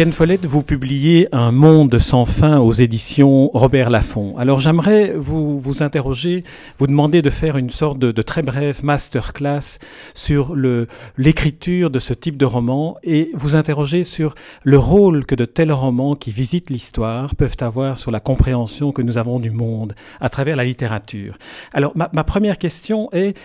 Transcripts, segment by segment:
Ken Follett, vous publiez Un monde sans fin aux éditions Robert Laffont. Alors j'aimerais vous, vous interroger, vous demander de faire une sorte de, de très brève masterclass sur l'écriture de ce type de roman et vous interroger sur le rôle que de tels romans qui visitent l'histoire peuvent avoir sur la compréhension que nous avons du monde à travers la littérature. Alors ma, ma première question est,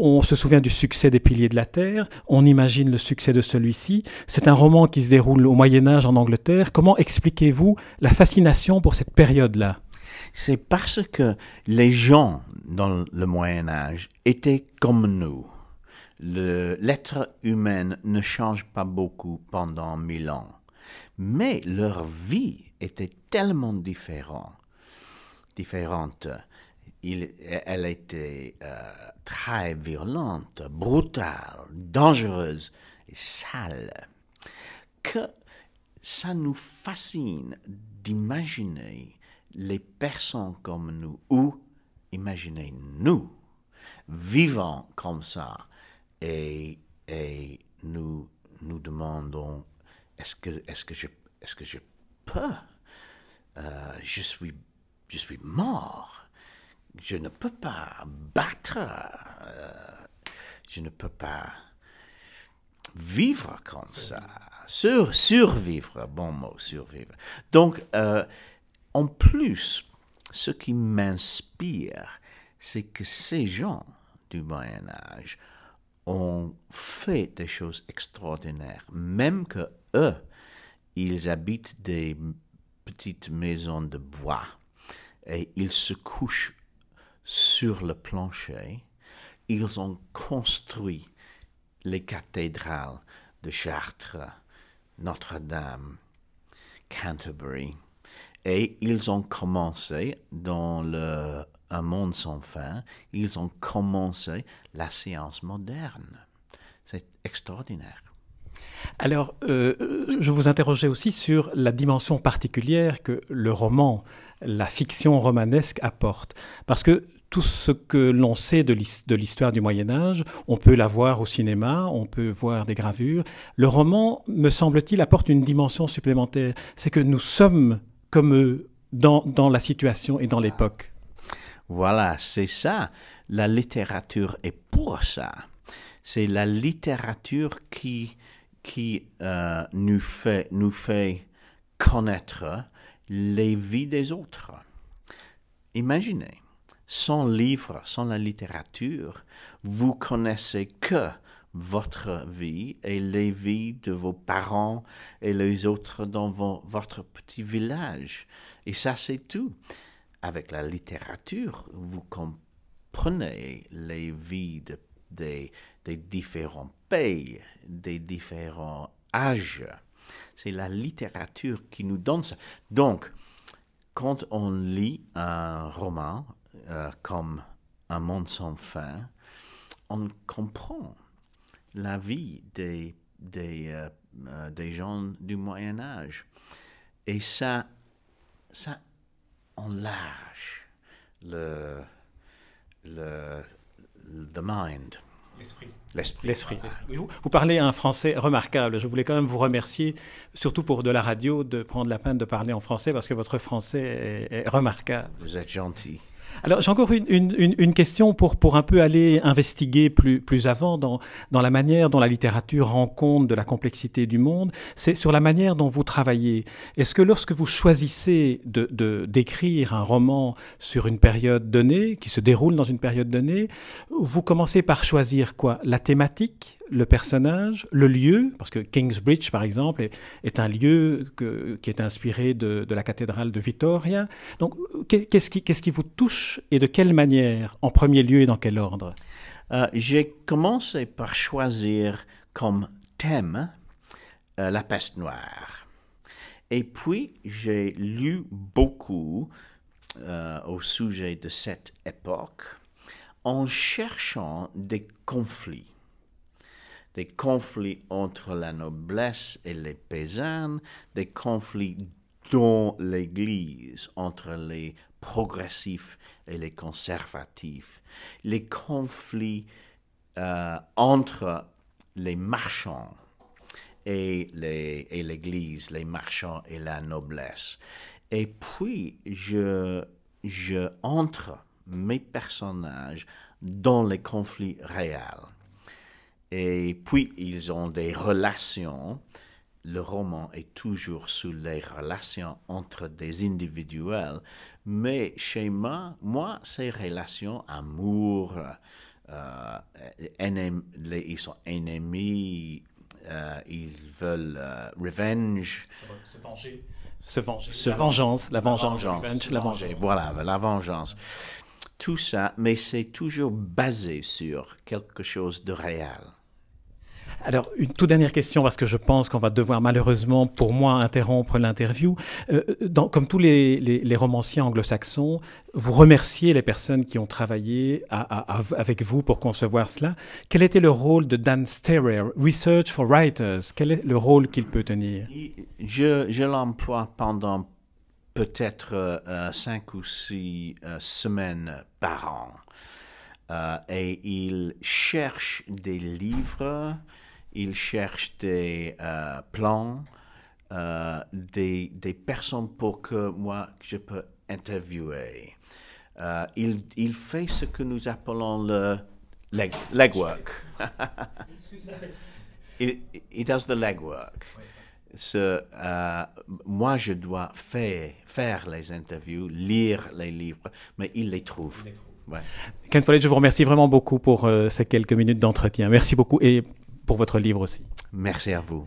on se souvient du succès des Piliers de la Terre, on imagine le succès de celui-ci. C'est un roman qui se déroule au Moyen Âge en Angleterre. Comment expliquez-vous la fascination pour cette période-là? C'est parce que les gens dans le Moyen Âge étaient comme nous. L'être humain ne change pas beaucoup pendant mille ans, mais leur vie était tellement différente. différente. Elle était euh, très violente, brutale, dangereuse et sale, que ça nous fascine d'imaginer les personnes comme nous ou imaginer nous vivant comme ça et, et nous nous demandons est-ce que est-ce que je est-ce que je peux? Euh, je suis je suis mort je ne peux pas battre euh, je ne peux pas vivre comme ça sur, survivre, bon mot, survivre. Donc, euh, en plus, ce qui m'inspire, c'est que ces gens du Moyen Âge ont fait des choses extraordinaires, même que eux, ils habitent des petites maisons de bois et ils se couchent sur le plancher. Ils ont construit les cathédrales de Chartres, notre-Dame, Canterbury. Et ils ont commencé dans le, un monde sans fin, ils ont commencé la science moderne. C'est extraordinaire. Alors, euh, je vous interrogeais aussi sur la dimension particulière que le roman, la fiction romanesque apporte. Parce que tout ce que l'on sait de l'histoire du Moyen Âge, on peut la voir au cinéma, on peut voir des gravures. Le roman, me semble-t-il, apporte une dimension supplémentaire. C'est que nous sommes comme eux dans, la situation et dans l'époque. Voilà, c'est ça. La littérature est pour ça. C'est la littérature qui, qui euh, nous, fait, nous fait connaître les vies des autres. Imaginez, sans livre, sans la littérature, vous connaissez que votre vie et les vies de vos parents et les autres dans votre petit village. Et ça, c'est tout. Avec la littérature, vous comprenez les vies des, des différents pays, des différents âges. C'est la littérature qui nous donne ça. Donc, quand on lit un roman, euh, comme un monde sans fin, on comprend la vie des, des, euh, euh, des gens du Moyen Âge. Et ça, ça enlarge le, le, the mind. L'esprit. L'esprit. Vous, vous, parlez un français remarquable. Je voulais quand même vous remercier, surtout pour de la radio, de prendre la peine de parler en français parce que votre français est, est remarquable. Vous êtes gentil. Alors j'ai encore une, une, une, question pour, pour un peu aller investiguer plus, plus avant dans, dans la manière dont la littérature rend compte de la complexité du monde. C'est sur la manière dont vous travaillez. Est-ce que lorsque vous choisissez de, d'écrire un roman sur une période donnée, qui se déroule dans une période donnée, vous commencez par choisir quoi? La thématique? Le personnage, le lieu, parce que Kingsbridge, par exemple, est, un lieu qui est inspiré de, la cathédrale de Vittoria. Donc, qu'est-ce qui, qu'est-ce qui vous touche et de quelle manière, en premier lieu et dans quel ordre? Euh, J'ai commencé par choisir comme thème euh, la peste noire. Et puis, j'ai lu beaucoup euh, au sujet de cette époque en cherchant des conflits des conflits entre la noblesse et les paysans, des conflits dans l'Église entre les progressifs et les conservatifs, les conflits euh, entre les marchands et l'Église, les, marchands et la noblesse. Et puis, je, je entre mes personnages dans les conflits réels. Et puis, ils ont des relations. Le roman est toujours sous les relations entre des individuels, mais chez moi, moi ces relations, amour, euh, ils sont ennemis, euh, ils veulent euh, revenge. Se venger. Se venger. Se vengeance, la vengeance. La vengeance. La vengeance. Voilà, la vengeance. Tout ça, mais c'est toujours basé sur quelque chose de réel. Alors, une toute dernière question, parce que je pense qu'on va devoir malheureusement, pour moi, interrompre l'interview. Euh, comme tous les, romanciers anglo-saxons, vous remerciez les personnes qui ont travaillé avec vous pour concevoir cela. Quel était le rôle de Dan Sterer, Research for Writers? Quel est le rôle qu'il peut tenir? Je, l'emploie pendant peut-être euh, cinq ou six euh, semaines par an. et il cherche des livres il cherche des euh, plans, euh, des, des, personnes pour que moi, je peux interviewer. Euh, il, il, fait ce que nous appelons le leg, legwork. il, il does the legwork. Ce, moi, je dois faire, faire les interviews, lire les livres, mais il les trouve. Ouais. Ken Follett, je vous remercie vraiment beaucoup pour ces quelques minutes d'entretien. Merci beaucoup et pour votre livre aussi. Merci à vous.